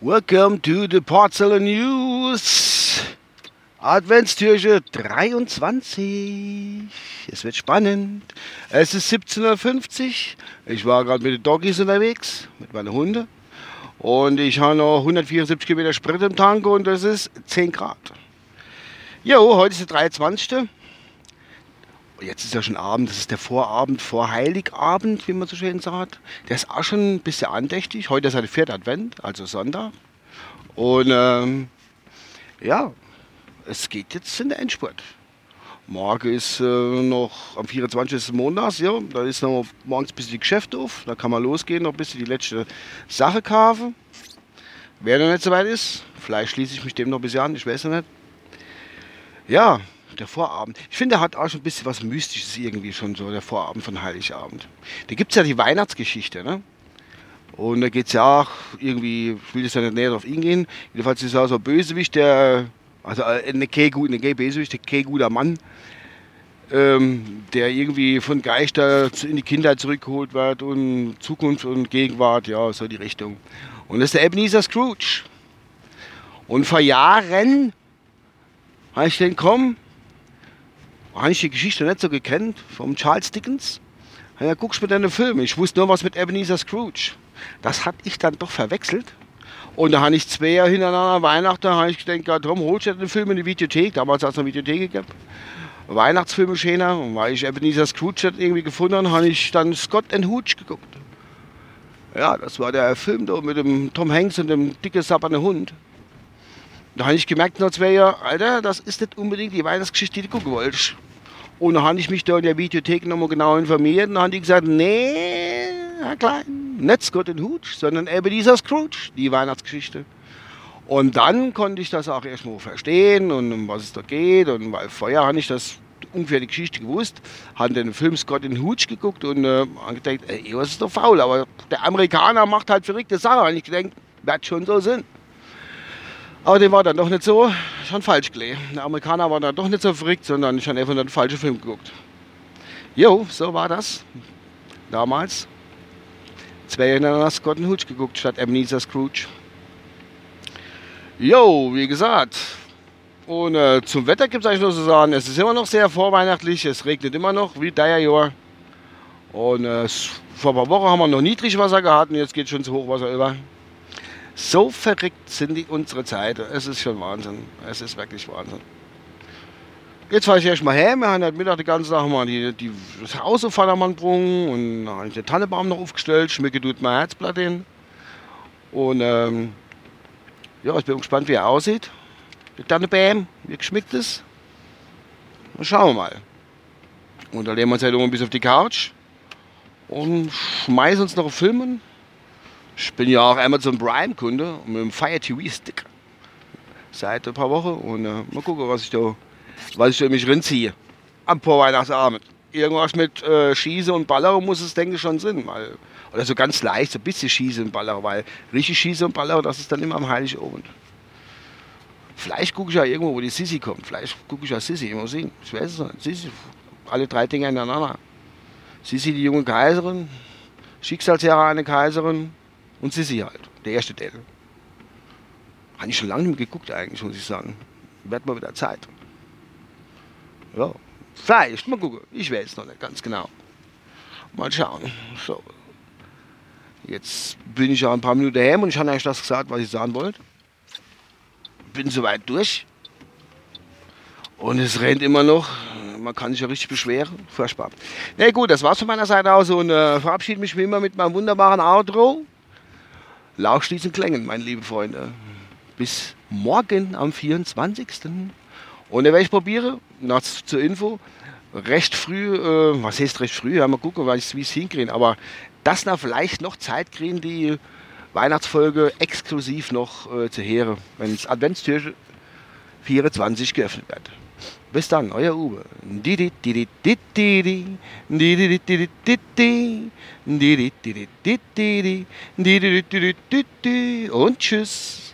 Welcome to the Porcelain News. Adventstürche 23. Es wird spannend. Es ist 17.50 Uhr. Ich war gerade mit den Doggies unterwegs, mit meinen Hunden. Und ich habe noch 174 Kilometer Sprit im Tank und es ist 10 Grad. Jo, heute ist der 23 jetzt ist ja schon Abend, das ist der Vorabend vor Heiligabend, wie man so schön sagt. Der ist auch schon ein bisschen andächtig. Heute ist ja der vierte Advent, also Sonntag. Und ähm, ja, es geht jetzt in den Endspurt. Morgen ist äh, noch am 24. Montags, ja, da ist noch morgens ein bisschen die Geschäfte auf. Da kann man losgehen, noch ein bisschen die letzte Sache kaufen. Wer noch nicht so weit ist, vielleicht schließe ich mich dem noch ein bisschen an, ich weiß noch nicht. Ja, der Vorabend. Ich finde, der hat auch schon ein bisschen was Mystisches irgendwie schon so, der Vorabend von Heiligabend. Da gibt es ja die Weihnachtsgeschichte, ne? Und da geht es ja auch irgendwie, ich will jetzt ja nicht näher drauf eingehen, jedenfalls ist er so ein Bösewicht, der, also äh, ein kein Bösewicht, kein guter Mann, ähm, der irgendwie von Geister in die Kindheit zurückgeholt wird und Zukunft und Gegenwart, ja, so die Richtung. Und das ist der Ebenezer Scrooge. Und vor Jahren habe ich den komm, habe ich die Geschichte nicht so gekannt vom Charles Dickens. Ja, guckst mir deine Filme. Ich wusste nur was mit Ebenezer Scrooge. Das hatte ich dann doch verwechselt. Und da habe ich zwei Jahre hintereinander Weihnachten, habe ich gedacht, ja, darum holst du den Film in die Videothek. Damals hat es eine Videothek gegeben. Weihnachtsfilme schöner. Und weil ich Ebenezer Scrooge irgendwie gefunden habe, habe ich dann Scott and Hooch geguckt. Ja, das war der Film da mit dem Tom Hanks und dem dicken sappernden Hund. Da habe ich gemerkt, nach zwei Jahren, Alter, das ist nicht unbedingt die Weihnachtsgeschichte, die du gucken wolltest. Und dann habe ich mich da in der Videothek nochmal genau informiert und dann haben die gesagt, nee, Herr Klein, nicht Scott und Hooch, sondern Ebenezer Scrooge, die Weihnachtsgeschichte. Und dann konnte ich das auch erstmal verstehen und um was es da geht. Und weil vorher habe ich das ungefähr die Geschichte gewusst, habe den Film Scott and Hooch geguckt und äh, gedacht, ey, was ist doch faul. Aber der Amerikaner macht halt verrückte Sachen. Und ich gedacht, wird schon so Sinn. Aber dem war dann doch nicht so, schon falsch gelegen. Der Amerikaner war dann doch nicht so verrückt, sondern ich habe einfach den falschen Film geguckt. Jo, so war das. Damals. Zwei Jahre nach Scott Hooch geguckt, statt Ebenezer Scrooge. Jo, wie gesagt. Und äh, zum Wetter gibt es eigentlich nur zu sagen, es ist immer noch sehr vorweihnachtlich, es regnet immer noch, wie der Jahr. Und äh, vor ein paar Wochen haben wir noch Niedrigwasser gehabt und jetzt geht schon zu Hochwasser über. So verrückt sind die unsere Zeiten. Es ist schon Wahnsinn. Es ist wirklich Wahnsinn. Jetzt fahre ich erstmal her. Wir haben heute Mittag den ganzen Tag mal die, die, das Haus auf Vatermann und habe ich den Tannenbaum noch aufgestellt. Schmecke tut mein Herzblatt hin. Und ähm, ja, ich bin gespannt, wie er aussieht. Der Tannenbaum, wie geschmeckt ist. Dann schauen wir mal. Und dann legen wir uns halt ein bisschen auf die Couch und schmeißen uns noch Filmen. Ich bin ja auch Amazon Prime-Kunde mit dem Fire TV-Stick seit ein paar Wochen. Und äh, mal gucken, was ich da, was ich da mich rinziehe. Am Vorweihnachtsabend. Irgendwas mit äh, Schieße und Baller muss es, denke ich, schon Sinn. Weil, oder so ganz leicht, so ein bisschen Schieße und Baller, weil richtig Schieße und Baller, das ist dann immer am Heiligabend. Vielleicht gucke ich ja irgendwo, wo die Sissi kommt. Vielleicht gucke ich ja Sissi im Musik. Ich weiß es nicht. Sissi, alle drei Dinge ineinander. Sissi, die junge Kaiserin, Schicksalsjahre eine Kaiserin, und Sissi halt, der erste Teil. Habe ich schon lange nicht mehr geguckt eigentlich, muss ich sagen. Wird mal wieder Zeit. Ja, vielleicht, mal gucken. Ich weiß noch nicht ganz genau. Mal schauen. So. Jetzt bin ich ja ein paar Minuten her und ich habe eigentlich das gesagt, was ich sagen wollte. Bin soweit durch. Und es rennt immer noch. Man kann sich ja richtig beschweren. Furchtbar. Na nee, gut, das war's von meiner Seite aus und äh, verabschiede mich wie immer mit meinem wunderbaren Outro. Lausch diesen Klängen, meine lieben Freunde. Bis morgen am 24. Und wenn ich probiere, noch zur Info, recht früh, äh, was heißt recht früh, ja, mal gucken, wie es hinkriege, aber das noch vielleicht noch Zeit kriegen, die Weihnachtsfolge exklusiv noch äh, zu hören, wenn das Adventstür 24 geöffnet wird. Bis dann, euer Uwe. Und tschüss.